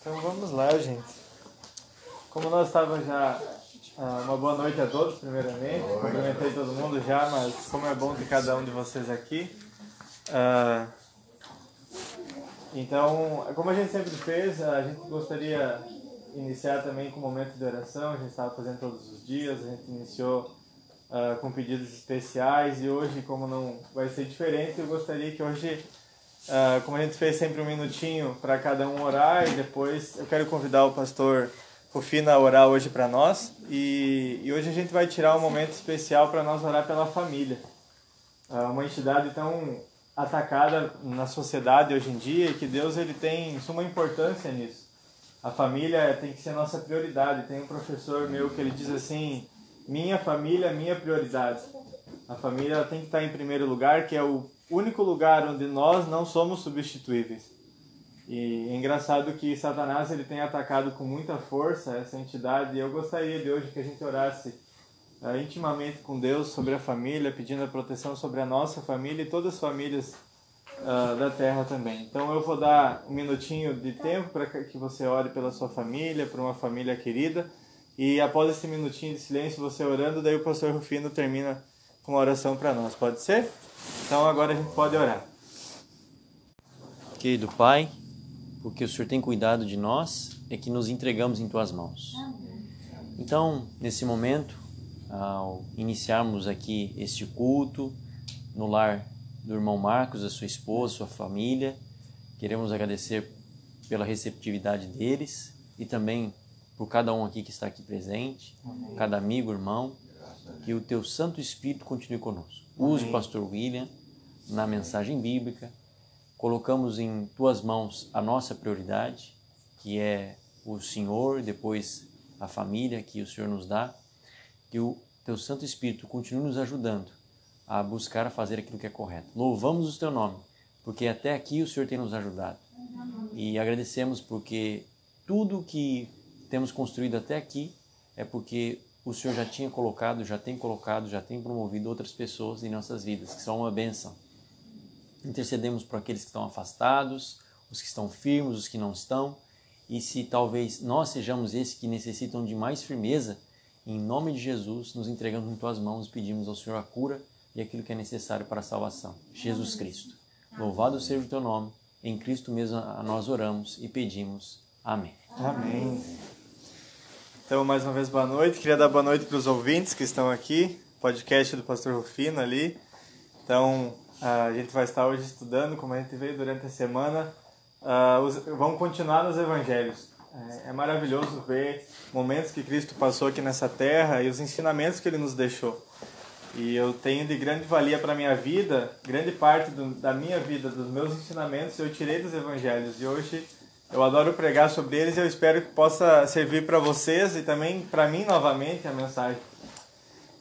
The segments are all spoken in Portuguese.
Então vamos lá, gente. Como nós estávamos já. ah, uma boa noite a todos, primeiramente. Cumprimentei todo mundo já, mas como é bom ter cada um de vocês aqui. Ah, então, como a gente sempre fez, a gente gostaria iniciar também com um momento de oração. A gente estava fazendo todos os dias, a gente iniciou ah, com pedidos especiais e hoje, como não vai ser diferente, eu gostaria que hoje ah, como a gente fez sempre um minutinho para cada um orar e depois eu quero convidar o pastor Rufina a orar hoje para nós e, e hoje a gente vai tirar um momento especial para nós orar pela família. Ah, uma entidade tão atacada na sociedade hoje em dia e que Deus ele tem suma importância nisso. A família tem que ser nossa prioridade. Tem um professor meu que ele diz assim: minha família, minha prioridade. A família tem que estar em primeiro lugar, que é o único lugar onde nós não somos substituíveis. E é engraçado que Satanás ele tem atacado com muita força essa entidade. E eu gostaria de hoje que a gente orasse uh, intimamente com Deus sobre a família, pedindo a proteção sobre a nossa família e todas as famílias uh, da terra também. Então eu vou dar um minutinho de tempo para que você ore pela sua família, por uma família querida. E após esse minutinho de silêncio, você orando, daí o pastor Rufino termina uma oração para nós. Pode ser? Então agora a gente pode orar. Querido Pai, porque o Senhor tem cuidado de nós, é que nos entregamos em Tuas mãos. Então, nesse momento, ao iniciarmos aqui este culto no lar do irmão Marcos, a sua esposa, sua família, queremos agradecer pela receptividade deles e também por cada um aqui que está aqui presente, cada amigo, irmão, que o Teu Santo Espírito continue conosco. Use o pastor William na mensagem bíblica. Colocamos em tuas mãos a nossa prioridade, que é o Senhor, depois a família que o Senhor nos dá. Que o teu Santo Espírito continue nos ajudando a buscar a fazer aquilo que é correto. Louvamos o teu nome, porque até aqui o Senhor tem nos ajudado. E agradecemos porque tudo que temos construído até aqui é porque o Senhor já tinha colocado, já tem colocado, já tem promovido outras pessoas em nossas vidas, que são uma bênção. Intercedemos por aqueles que estão afastados, os que estão firmes, os que não estão, e se talvez nós sejamos esses que necessitam de mais firmeza, em nome de Jesus, nos entregamos em tuas mãos e pedimos ao Senhor a cura e aquilo que é necessário para a salvação. Jesus Cristo. Louvado seja o teu nome. Em Cristo mesmo nós oramos e pedimos. Amém. Amém. Então, mais uma vez, boa noite. Queria dar boa noite para os ouvintes que estão aqui, podcast do Pastor Rufino ali. Então, a gente vai estar hoje estudando, como a gente veio durante a semana. Os, vamos continuar nos evangelhos. É, é, maravilhoso ver momentos que Cristo passou aqui nessa terra e os ensinamentos que ele nos deixou. E eu tenho de grande valia para a minha vida, grande parte do, da minha vida, dos meus ensinamentos, eu tirei dos evangelhos. E hoje eu adoro pregar sobre eles e eu espero que possa servir para vocês e também para mim novamente a mensagem.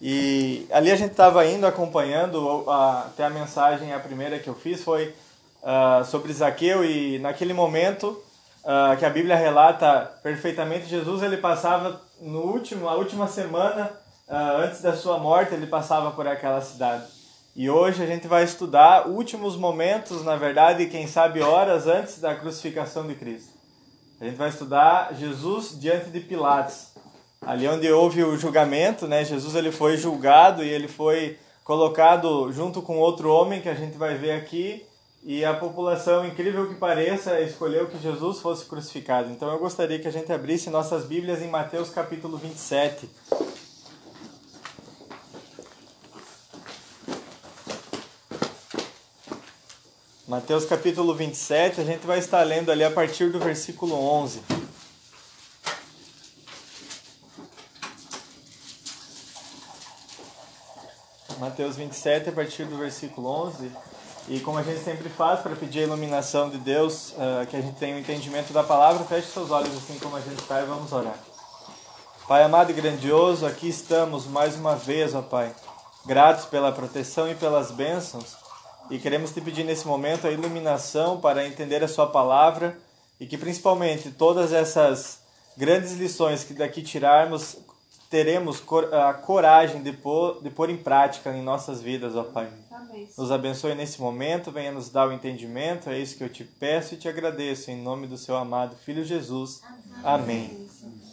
E ali a gente estava indo acompanhando, até a mensagem, a primeira que eu fiz foi uh, sobre Zaqueu e naquele momento uh, que a Bíblia relata perfeitamente, Jesus ele passava no último, a última semana uh, antes da sua morte, ele passava por aquela cidade. E hoje a gente vai estudar últimos momentos, na verdade, quem sabe horas antes da crucificação de Cristo. A gente vai estudar Jesus diante de Pilatos. Ali onde houve o julgamento, né? Jesus ele foi julgado e ele foi colocado junto com outro homem que a gente vai ver aqui. E a população, incrível que pareça, escolheu que Jesus fosse crucificado. Então eu gostaria que a gente abrisse nossas Bíblias em Mateus capítulo 27. Mateus capítulo 27, a gente vai estar lendo ali a partir do versículo 11. Mateus 27, a partir do versículo 11. E como a gente sempre faz para pedir a iluminação de Deus, uh, que a gente tenha o um entendimento da palavra, feche seus olhos assim como a gente está e vamos orar. Pai amado e grandioso, aqui estamos mais uma vez, ó Pai, gratos pela proteção e pelas bênçãos e queremos te pedir nesse momento a iluminação para entender a Sua palavra e que principalmente todas essas grandes lições que daqui tirarmos teremos a coragem de pôr, de pôr em prática em nossas vidas, ó Pai. Amém. Nos abençoe nesse momento, venha nos dar o entendimento, é isso que eu te peço e te agradeço, em nome do seu amado Filho Jesus. Amém.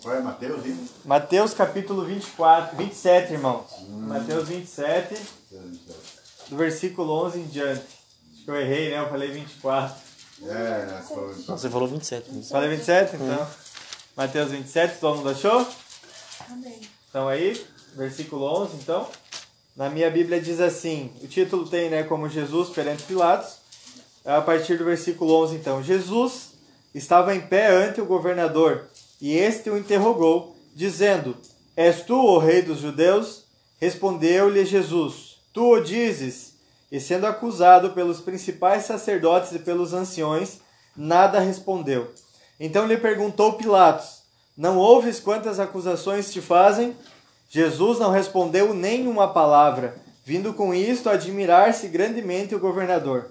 É Mateus? Mateus capítulo 24, 27, irmãos. Hum. Mateus 27, do versículo 11 em diante. Acho que eu errei, né? Eu falei 24. É, você falou 27. Né? Falei 27, então. Hum. Mateus 27, todo mundo achou? Amém. Então aí, versículo 11, então. Na minha Bíblia diz assim, o título tem, né, como Jesus perante Pilatos. A partir do versículo 11, então. Jesus estava em pé ante o governador, e este o interrogou, dizendo: És tu o rei dos judeus? Respondeu-lhe Jesus: Tu o dizes. E sendo acusado pelos principais sacerdotes e pelos anciões, nada respondeu. Então lhe perguntou Pilatos: Não ouves quantas acusações te fazem? Jesus não respondeu nem uma palavra, vindo com isto admirar-se grandemente o governador.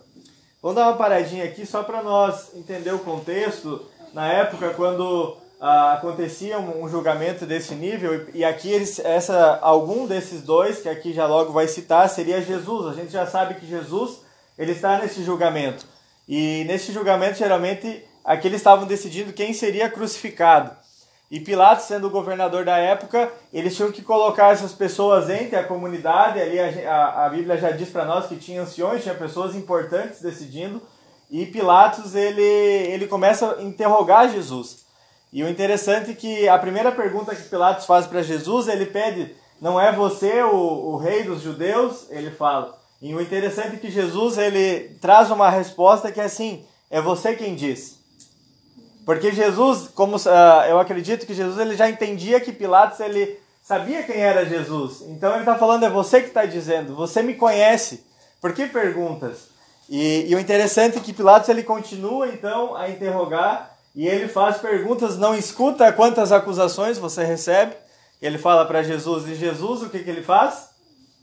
Vamos dar uma paradinha aqui só para nós entender o contexto. Na época, quando ah, acontecia um, um, julgamento desse nível, e, e aqui eles, essa, algum desses dois, que aqui já logo vai citar, seria Jesus. A gente já sabe que Jesus ele está nesse julgamento. E nesse julgamento, geralmente, aqui eles estavam decidindo quem seria crucificado. E Pilatos, sendo o governador da época, eles tinham que colocar essas pessoas entre a comunidade. Ali a, a, a Bíblia já diz para nós que tinha anciões, tinha pessoas importantes decidindo. E Pilatos ele, ele começa a interrogar Jesus. E o interessante é que a primeira pergunta que Pilatos faz para Jesus, ele pede: Não é você o, o rei dos judeus? Ele fala. E o interessante é que Jesus ele traz uma resposta que é assim: É você quem diz. Porque Jesus, como uh, eu acredito que Jesus ele já entendia que Pilatos ele sabia quem era Jesus. Então ele está falando, é você que está dizendo, você me conhece. Por que perguntas? E, e, o interessante é que Pilatos ele continua então a interrogar e ele faz perguntas, não escuta quantas acusações você recebe. Ele fala para Jesus, e Jesus o que, que ele faz?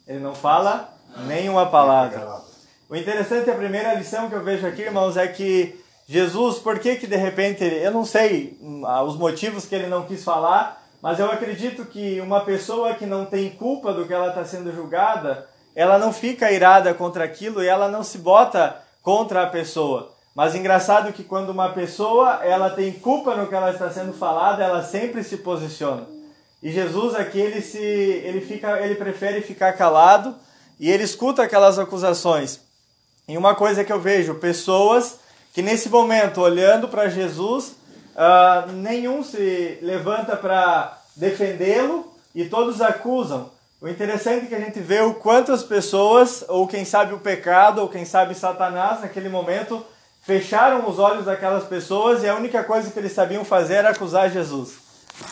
Ele não fala nenhuma palavra. O interessante, a primeira lição que eu vejo aqui, irmãos, é que Jesus, por que que de repente, eu não sei hum, os motivos que ele não quis falar, mas eu acredito que uma pessoa que não tem culpa do que ela está sendo julgada, ela não fica irada contra aquilo e ela não se bota contra a pessoa. Mas engraçado que quando uma pessoa ela tem culpa no que ela está sendo falada, ela sempre se posiciona. E Jesus aqui ele se ele fica ele prefere ficar calado e ele escuta aquelas acusações. E uma coisa que eu vejo, pessoas que nesse momento, olhando para Jesus, uh, nenhum se levanta para defendê-lo e todos acusam. O interessante é que a gente vê o quanto as pessoas, ou quem sabe o pecado, ou quem sabe Satanás, naquele momento, fecharam os olhos daquelas pessoas e a única coisa que eles sabiam fazer era acusar Jesus.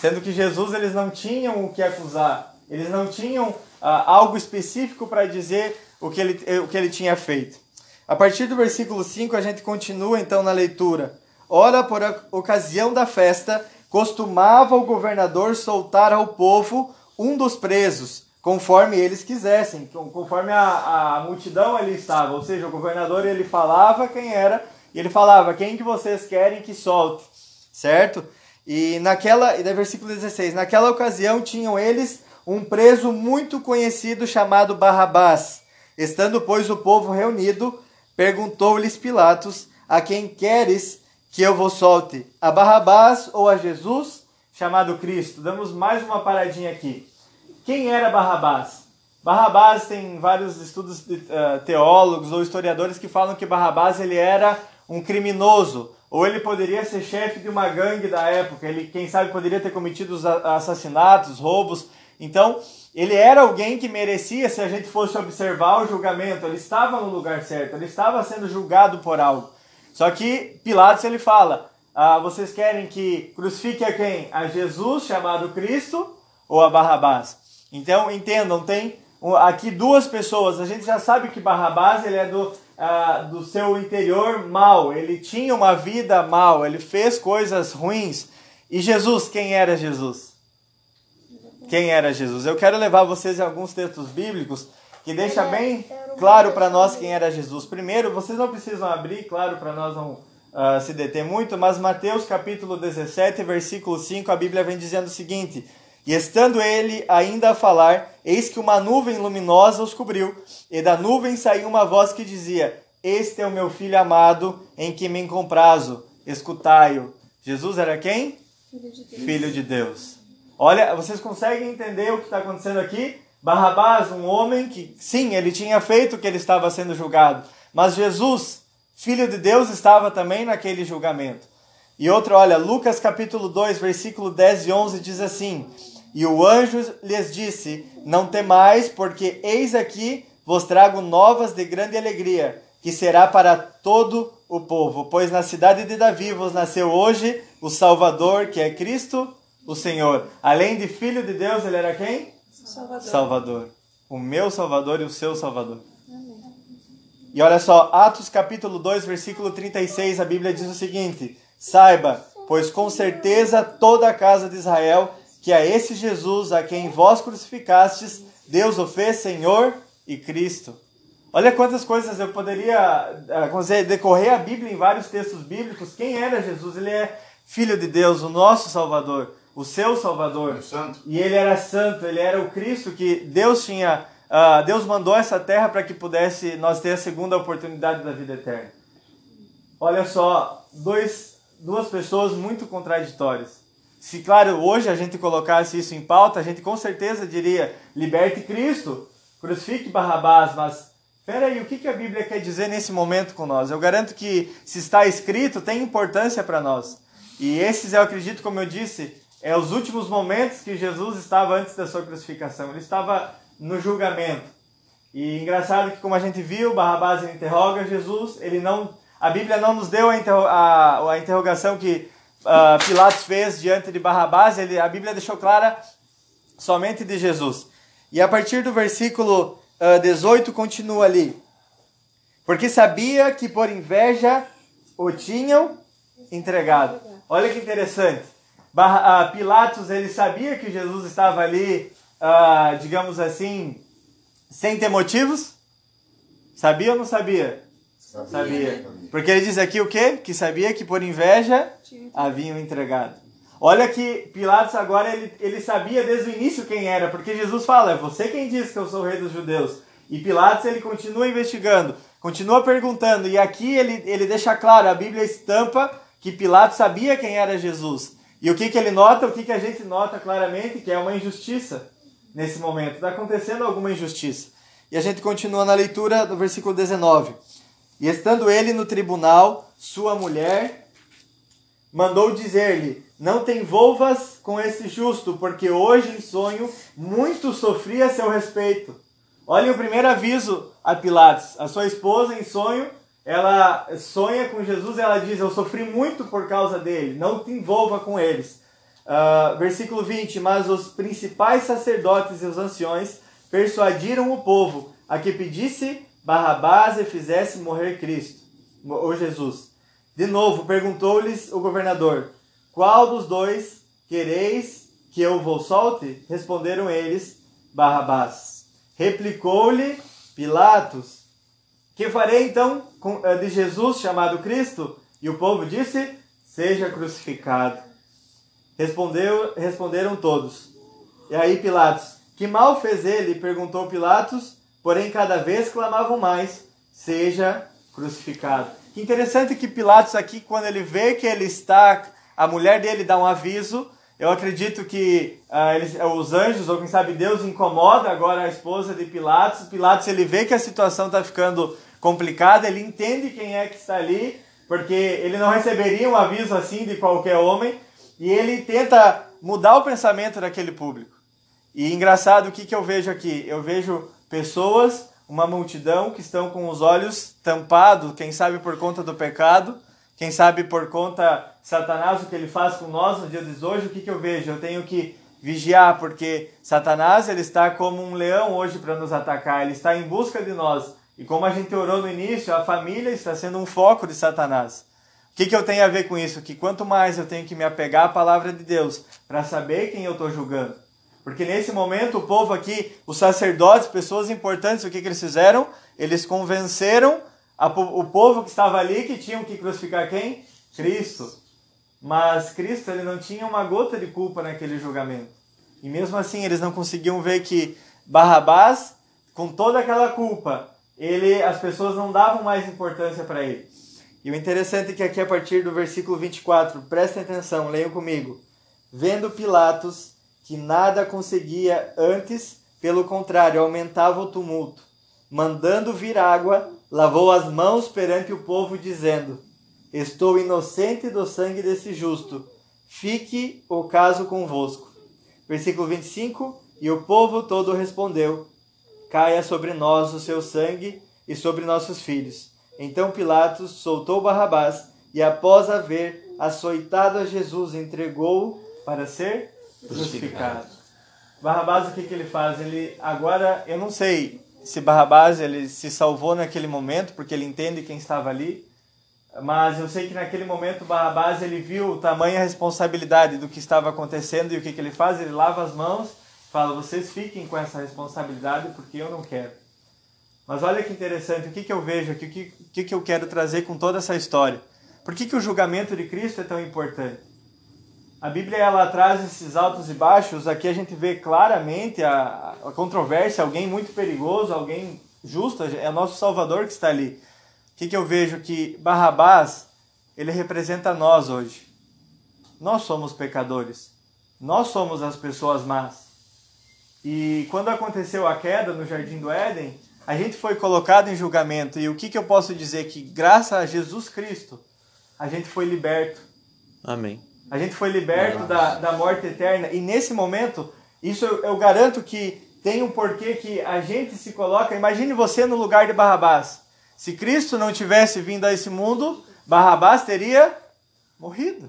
Sendo que Jesus eles não tinham o que acusar, eles não tinham ah, algo específico para dizer o que, ele, o que ele tinha feito. A partir do versículo 5, a gente continua então na leitura. Ora, por ocasião da festa, costumava o governador soltar ao povo um dos presos, conforme eles quisessem, conforme a, a multidão ali estava. Ou seja, o governador ele falava quem era e ele falava quem que vocês querem que solte, certo? E naquela, e versículo 16, naquela ocasião tinham eles um preso muito conhecido chamado Barrabás. Estando, pois, o povo reunido, Perguntou-lhes Pilatos: A quem queres que eu vos solte? A Barrabás ou a Jesus, chamado Cristo? Damos mais uma paradinha aqui. Quem era Barrabás? Barrabás tem vários estudos de uh, teólogos ou historiadores que falam que Barrabás ele era um criminoso, ou ele poderia ser chefe de uma gangue da época, ele quem sabe poderia ter cometido assassinatos, roubos. Então, ele era alguém que merecia, se a gente fosse observar o julgamento, ele estava no lugar certo, ele estava sendo julgado por algo. Só que Pilatos ele fala: ah, vocês querem que crucifique a quem? A Jesus, chamado Cristo, ou a Barrabás? Então entendam, tem aqui duas pessoas. A gente já sabe que Barrabás ele é do, ah, do seu interior mal, ele tinha uma vida mal, ele fez coisas ruins. E Jesus, quem era Jesus? quem era Jesus. Eu quero levar vocês em alguns textos bíblicos que deixa bem claro para nós quem era Jesus. Primeiro, vocês não precisam abrir, claro, para nós não uh, se deter muito, mas Mateus capítulo 17, versículo 5, a Bíblia vem dizendo o seguinte: E estando ele ainda a falar, eis que uma nuvem luminosa os cobriu, e da nuvem saiu uma voz que dizia: Este é o meu filho amado, em que me comprazo, escutai-o. Jesus era quem? Filho de Deus. Filho de Deus. Olha, vocês conseguem entender o que está acontecendo aqui? Barrabás, um homem que, sim, ele tinha feito o que ele estava sendo julgado, mas Jesus, filho de Deus, estava também naquele julgamento. E outro, olha, Lucas capítulo 2, versículo 10 e 11 diz assim: E o anjo lhes disse: Não temais, porque eis aqui vos trago novas de grande alegria, que será para todo o povo, pois na cidade de Davi vos nasceu hoje o Salvador, que é Cristo, o Senhor. Além de filho de Deus, ele era quem? Salvador. Salvador. O meu Salvador e o seu Salvador. E olha só, Atos capítulo 2, versículo 36, a Bíblia diz o seguinte: Saiba, pois com certeza toda a casa de Israel, que a esse Jesus a quem vós crucificastes, Deus o fez Senhor e Cristo. Olha quantas coisas eu poderia uh, decorrer a Bíblia em vários textos bíblicos. Quem era Jesus? Ele é filho de Deus, o nosso Salvador, o seu Salvador. É santo. E ele era santo, ele era o Cristo que Deus tinha, uh, Deus mandou essa terra para que pudesse nós ter a segunda oportunidade da vida eterna. Olha só, dois, duas pessoas muito contraditórias. Se, claro, hoje a gente colocasse isso em pauta, a gente com certeza diria: liberte Cristo, crucifique Barrabás, mas Peraí, o que, a Bíblia quer dizer nesse momento com nós? Eu garanto que se está escrito tem importância para nós. E esses, eu acredito, como eu disse, é os últimos momentos que Jesus estava antes da sua crucificação. Ele estava no julgamento. E engraçado que, como a gente viu, Barrabás interroga Jesus. Ele não, a Bíblia não nos deu a, interro, a, a interrogação que uh, Pilatos fez diante de Barrabás. Ele, a Bíblia deixou clara somente de Jesus. E a partir do versículo uh, 18 continua ali. Porque sabia que por inveja o tinham entregado. Olha que interessante. Barra, uh, Pilatos ele sabia que Jesus estava ali, uh, digamos assim, sem ter motivos? Sabia ou não sabia? Sabia. Sabia. Porque ele diz aqui o quê? Que sabia que por inveja haviam entregado. Olha que Pilatos agora ele, ele sabia desde o início quem era, porque Jesus fala, é você quem diz que eu sou o rei dos judeus. E Pilatos ele continua investigando, continua perguntando, e aqui ele, ele deixa claro, a Bíblia estampa que Pilatos sabia quem era Jesus. E o que, que ele nota? O que, que a gente nota claramente? Que é uma injustiça nesse momento. Está acontecendo alguma injustiça. E a gente continua na leitura do versículo 19. E estando ele no tribunal, sua mulher mandou dizer-lhe: Não te envolvas com esse justo, porque hoje em sonho muito sofri a seu respeito. Olha o primeiro aviso a Pilatos: a sua esposa em sonho, ela sonha com Jesus e ela diz: Eu sofri muito por causa dele, não te envolva com eles. Uh, versículo 20: Mas os principais sacerdotes e os anciões persuadiram o povo a que pedisse Barrabás e fizesse morrer Cristo, ou Jesus. De novo, perguntou-lhes o governador: Qual dos dois quereis que eu vos solte? Responderam eles: Barrabás. Replicou-lhe Pilatos: Que farei então de Jesus chamado Cristo? E o povo disse: Seja crucificado. Respondeu, responderam todos. E aí Pilatos: Que mal fez ele? perguntou Pilatos. Porém, cada vez clamavam mais: Seja crucificado. Que interessante que Pilatos aqui, quando ele vê que ele está, a mulher dele dá um aviso. Eu acredito que uh, eles, os anjos, ou quem sabe Deus, incomoda agora a esposa de Pilatos. Pilatos ele vê que a situação está ficando complicada, ele entende quem é que está ali, porque ele não receberia um aviso assim de qualquer homem, e ele tenta mudar o pensamento daquele público. E engraçado, o que, que eu vejo aqui? Eu vejo pessoas uma multidão que estão com os olhos tampados, quem sabe por conta do pecado, quem sabe por conta Satanás, o que ele faz com nós nos dias de hoje, o que, que eu vejo? Eu tenho que vigiar, porque Satanás ele está como um leão hoje para nos atacar, ele está em busca de nós. E como a gente orou no início, a família está sendo um foco de Satanás. O que, que eu tenho a ver com isso? Que quanto mais eu tenho que me apegar à palavra de Deus para saber quem eu estou julgando. Porque nesse momento o povo aqui, os sacerdotes, pessoas importantes, o que, que eles fizeram? Eles convenceram a, o povo que estava ali que tinham que crucificar quem? Cristo. Mas Cristo ele não tinha uma gota de culpa naquele julgamento. E mesmo assim eles não conseguiam ver que Barrabás, com toda aquela culpa, ele, as pessoas não davam mais importância para ele. E o interessante é que aqui a partir do versículo 24, prestem atenção, leiam comigo. Vendo Pilatos que nada conseguia antes, pelo contrário, aumentava o tumulto. Mandando vir água, lavou as mãos perante o povo, dizendo: Estou inocente do sangue desse justo. Fique o caso convosco. Versículo 25: E o povo todo respondeu: Caia sobre nós o seu sangue e sobre nossos filhos. Então Pilatos soltou Barrabás e, após haver açoitado a Jesus, entregou-o para ser crucificado. Barrabás, o que, que ele faz? Ele agora, eu não sei se Barrabás ele se salvou naquele momento, porque ele entende quem estava ali, mas eu sei que naquele momento Barrabás ele viu tamanha responsabilidade do que estava acontecendo e o que, que ele faz? Ele lava as mãos, fala: vocês fiquem com essa responsabilidade porque eu não quero. Mas olha que interessante, o que, que eu vejo aqui, o que, que, que eu quero trazer com toda essa história? Por que, que o julgamento de Cristo é tão importante? A Bíblia ela traz esses altos e baixos, aqui a gente vê claramente a, a controvérsia, alguém muito perigoso, alguém justo, é o nosso Salvador que está ali. O que, que eu vejo? Que Barrabás, ele representa nós hoje. Nós somos pecadores. Nós somos as pessoas más. E quando aconteceu a queda no Jardim do Éden, a gente foi colocado em julgamento. E o que, que eu posso dizer? Que graças a Jesus Cristo, a gente foi liberto. Amém. A gente foi liberto da, da morte eterna. E nesse momento, isso eu, eu garanto que tem um porquê que a gente se coloca. Imagine você no lugar de Barrabás. Se Cristo não tivesse vindo a esse mundo, Barrabás teria morrido.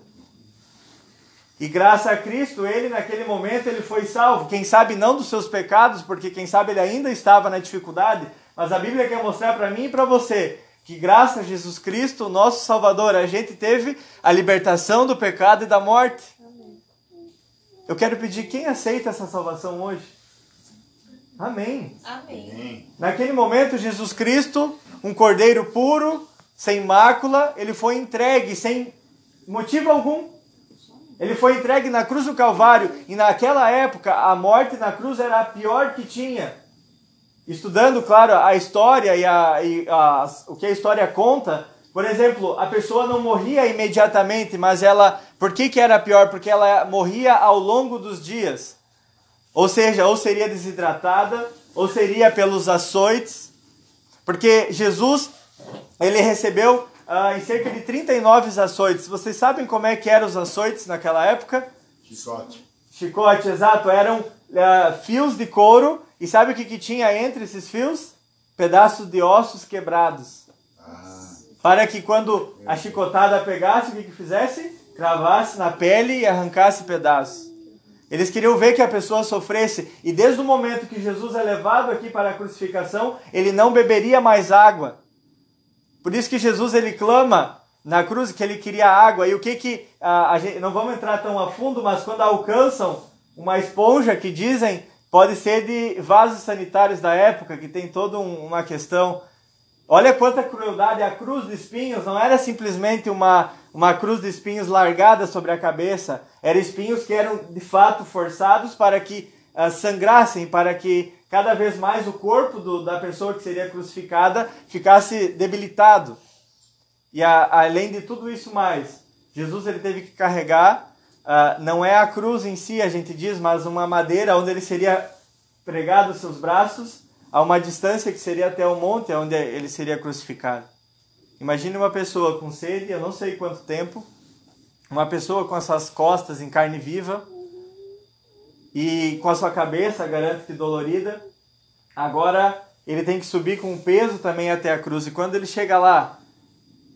E graças a Cristo, ele naquele momento ele foi salvo. Quem sabe não dos seus pecados, porque quem sabe ele ainda estava na dificuldade, mas a Bíblia quer mostrar para mim e para você que graças a Jesus Cristo, nosso Salvador, a gente teve a libertação do pecado e da morte. Eu quero pedir quem aceita essa salvação hoje? Amém. Amém. Naquele momento, Jesus Cristo, um cordeiro puro, sem mácula, ele foi entregue sem motivo algum. Ele foi entregue na cruz do Calvário e naquela época a morte na cruz era a pior que tinha estudando, claro, a história e, a, e a, o que a história conta, por exemplo, a pessoa não morria imediatamente, mas ela. Por que, que era pior? Porque ela morria ao longo dos dias. Ou seja, ou seria desidratada, ou seria pelos açoites. Porque Jesus, ele recebeu uh, em cerca de 39 açoites. Vocês sabem como é que eram os açoites naquela época? Chicote. Chicote, exato. Eram uh, fios de couro e sabe o que, que tinha entre esses fios? Pedaços de ossos quebrados. Ah, Para que quando a chicotada pegasse, o que, que fizesse? Cravasse na pele e arrancasse pedaços. Eles queriam ver que a pessoa sofresse. E desde o momento que Jesus é levado aqui para a crucificação, ele não beberia mais água. Por isso que Jesus ele clama na cruz que ele queria água. E o que que a, a gente, não vamos entrar tão a fundo, mas quando alcançam uma esponja que dizem pode ser de vasos sanitários da época, que tem toda um, uma questão. Olha quanta crueldade. A cruz de espinhos não era simplesmente uma, uma cruz de espinhos largada sobre a cabeça. Eram espinhos que eram de fato forçados para que uh, sangrassem, para que cada vez mais o corpo do, da pessoa que seria crucificada ficasse debilitado. E a, além de tudo isso mais, Jesus ele teve que carregar Uh, não é a cruz em si, a gente diz, mas uma madeira onde ele seria pregado seus braços a uma distância que seria até o monte onde ele seria crucificado. Imagine uma pessoa com sede, eu não sei quanto tempo, uma pessoa com as suas costas em carne viva e com a sua cabeça, garanto que dolorida. Agora ele tem que subir com peso também até a cruz e quando ele chega lá,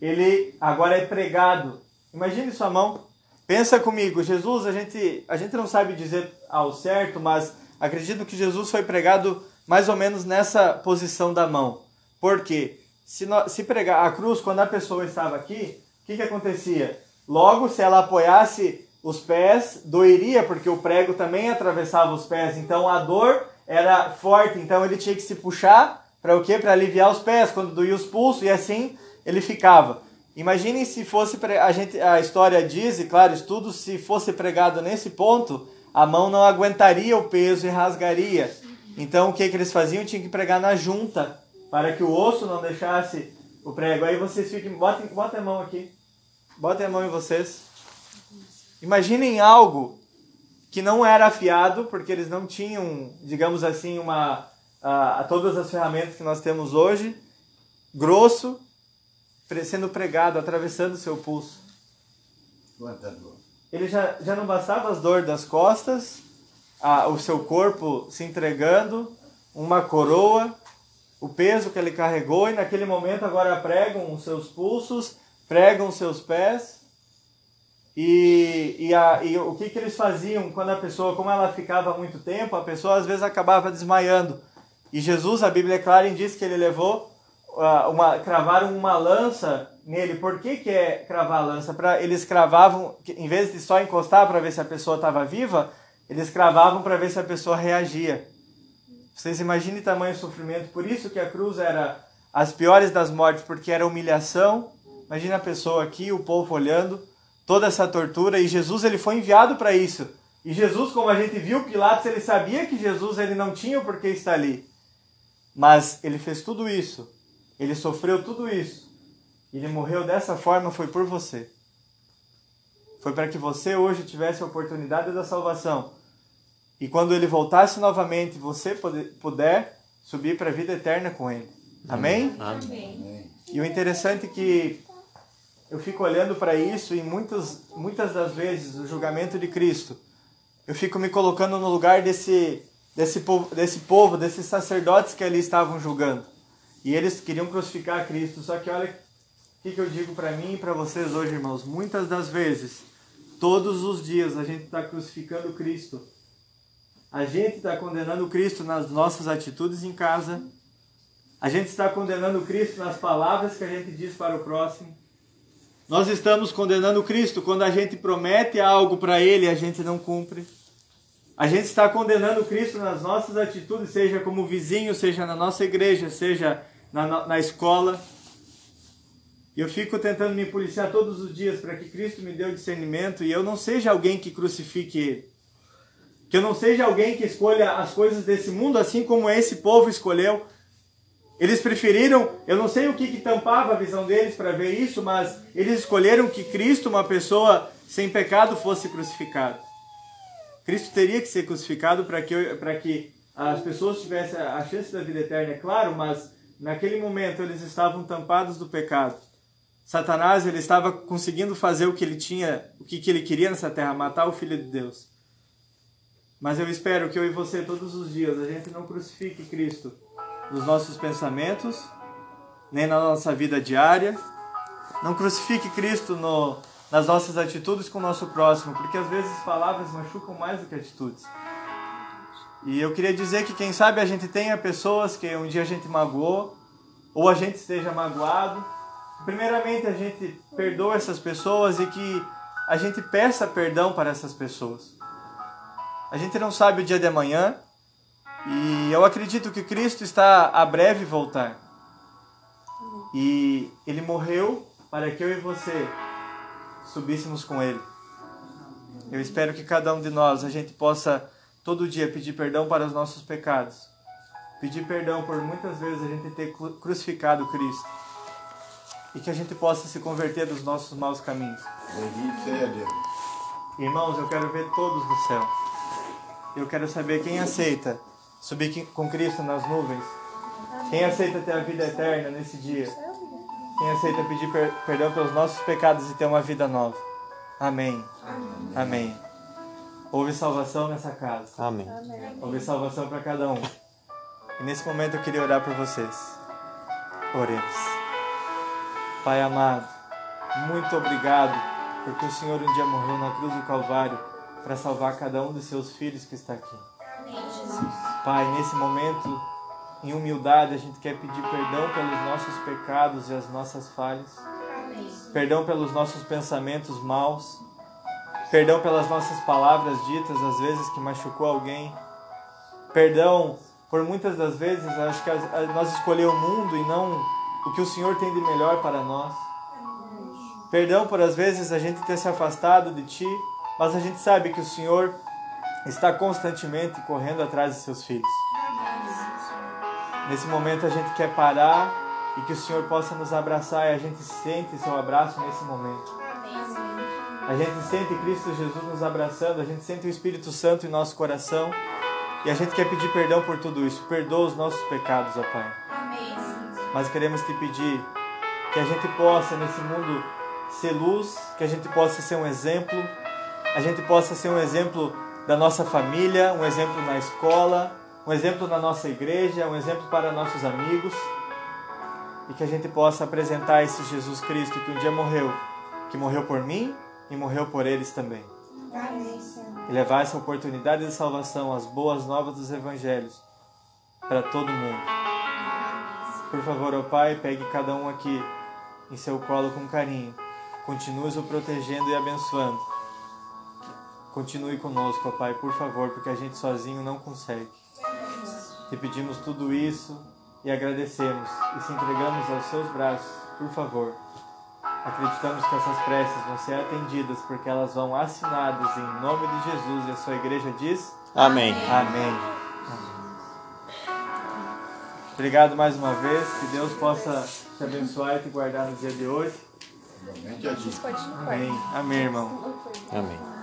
ele agora é pregado. Imagine sua mão Pensa comigo, Jesus, a gente, a gente não sabe dizer ao certo, mas acredito que Jesus foi pregado mais ou menos nessa posição da mão. Por quê? Se, se pregar a cruz, quando a pessoa estava aqui, o que, que acontecia? Logo, se ela apoiasse os pés, doeria, porque o prego também atravessava os pés. Então a dor era forte, então ele tinha que se puxar para o quê? Para aliviar os pés, quando doía os pulsos, e assim ele ficava. Imaginem se fosse a gente a história diz, e claro, estudo se fosse pregado nesse ponto, a mão não aguentaria o peso e rasgaria. Então o que, que eles faziam? Tinha que pregar na junta para que o osso não deixasse o prego. Aí vocês fiquem, botem, botem a mão aqui. Botem a mão em vocês. Imaginem algo que não era afiado, porque eles não tinham, digamos assim, uma a, a todas as ferramentas que nós temos hoje, grosso, sendo pregado, atravessando o seu pulso. Quanta dor. Ele já, já não bastava as dores das costas, a, o seu corpo se entregando, uma coroa, o peso que ele carregou, e naquele momento agora pregam os seus pulsos, pregam os seus pés. E, e, a, e o que, que eles faziam quando a pessoa, como ela ficava muito tempo, a pessoa às vezes acabava desmaiando. E Jesus, a Bíblia é clara, diz que ele levou uma, cravaram uma lança nele. Por que, que é cravar a lança? Pra, eles cravavam, em vez de só encostar para ver se a pessoa estava viva, eles cravavam para ver se a pessoa reagia. Vocês imaginem tamanho sofrimento. Por isso que a cruz era as piores das mortes, porque era humilhação. Imagina a pessoa aqui, o povo olhando, toda essa tortura. E Jesus ele foi enviado para isso. E Jesus, como a gente viu, Pilatos ele sabia que Jesus ele não tinha o porquê estar ali. Mas ele fez tudo isso. Ele sofreu tudo isso. Ele morreu dessa forma foi por você. Foi para que você hoje tivesse a oportunidade da salvação. E quando ele voltasse novamente, você puder subir para a vida eterna com ele. Amém? Amém. E o interessante é que eu fico olhando para isso e muitas, muitas das vezes, no julgamento de Cristo, eu fico me colocando no lugar desse, desse, povo, desse povo, desses sacerdotes que ali estavam julgando. E eles queriam crucificar Cristo. Só que olha o que, que eu digo para mim e para vocês hoje, irmãos. Muitas das vezes, todos os dias, a gente está crucificando Cristo. A gente está condenando Cristo nas nossas atitudes em casa. A gente está condenando Cristo nas palavras que a gente diz para o próximo. Nós estamos condenando Cristo quando a gente promete algo para Ele e a gente não cumpre. A gente está condenando Cristo nas nossas atitudes, seja como vizinho, seja na nossa igreja, seja na, na escola. E eu fico tentando me policiar todos os dias para que Cristo me dê o discernimento e eu não seja alguém que crucifique Ele. Que eu não seja alguém que escolha as coisas desse mundo assim como esse povo escolheu. Eles preferiram, eu não sei o que, que tampava a visão deles para ver isso, mas eles escolheram que Cristo, uma pessoa sem pecado, fosse crucificado. Cristo teria que ser crucificado para que, que as pessoas tivessem a chance da vida eterna, é claro, mas Naquele momento eles estavam tampados do pecado. Satanás ele estava conseguindo fazer o que ele tinha, o que, que ele queria nessa terra, matar o filho de Deus. Mas eu espero que eu e você todos os dias a gente não crucifique Cristo nos nossos pensamentos, nem na nossa vida diária. Não crucifique Cristo no, nas nossas atitudes com o nosso próximo, porque às vezes palavras machucam mais do que atitudes. E eu queria dizer que quem sabe a gente tenha pessoas que um dia a gente magoou, ou a gente esteja magoado. Primeiramente a gente perdoa essas pessoas e que a gente peça perdão para essas pessoas. A gente não sabe o dia de amanhã e eu acredito que Cristo está a breve voltar. E ele morreu para que eu e você subíssemos com ele. Eu espero que cada um de nós a gente possa todo dia pedir perdão para os nossos pecados. Pedir perdão por muitas vezes a gente ter crucificado Cristo. E que a gente possa se converter dos nossos maus caminhos. Irmãos, eu quero ver todos no céu. Eu quero saber quem aceita subir com Cristo nas nuvens. Quem aceita ter a vida eterna nesse dia. Quem aceita pedir per perdão pelos nossos pecados e ter uma vida nova. Amém. Amém. Amém. Houve salvação nessa casa. Amém. Houve salvação para cada um. E nesse momento eu queria orar por vocês. Oremos. Pai amado, muito obrigado porque o Senhor um dia morreu na cruz do Calvário para salvar cada um dos seus filhos que está aqui. Pai, nesse momento, em humildade, a gente quer pedir perdão pelos nossos pecados e as nossas falhas. Perdão pelos nossos pensamentos maus Perdão pelas nossas palavras ditas, às vezes que machucou alguém. Perdão por muitas das vezes, acho que nós escolhemos o mundo e não o que o Senhor tem de melhor para nós. Perdão por às vezes a gente ter se afastado de Ti, mas a gente sabe que o Senhor está constantemente correndo atrás de seus filhos. Nesse momento a gente quer parar e que o Senhor possa nos abraçar e a gente sente seu abraço nesse momento. A gente sente Cristo Jesus nos abraçando, a gente sente o Espírito Santo em nosso coração e a gente quer pedir perdão por tudo isso. Perdoa os nossos pecados, ó Pai. Mas queremos te pedir que a gente possa nesse mundo ser luz, que a gente possa ser um exemplo, a gente possa ser um exemplo da nossa família, um exemplo na escola, um exemplo na nossa igreja, um exemplo para nossos amigos e que a gente possa apresentar esse Jesus Cristo que um dia morreu, que morreu por mim e morreu por eles também. E levar essa oportunidade de salvação, as boas novas dos evangelhos para todo mundo. Por favor, ó Pai, pegue cada um aqui em seu colo com carinho. Continue o protegendo e abençoando. Continue conosco, ó Pai, por favor, porque a gente sozinho não consegue. Te pedimos tudo isso e agradecemos e se entregamos aos seus braços, por favor. Acreditamos que essas preces vão ser atendidas porque elas vão assinadas em nome de Jesus e a sua igreja diz: Amém. Amém. Obrigado mais uma vez. Que Deus possa te abençoar e te guardar no dia de hoje. Amém. Amém, irmão. Amém.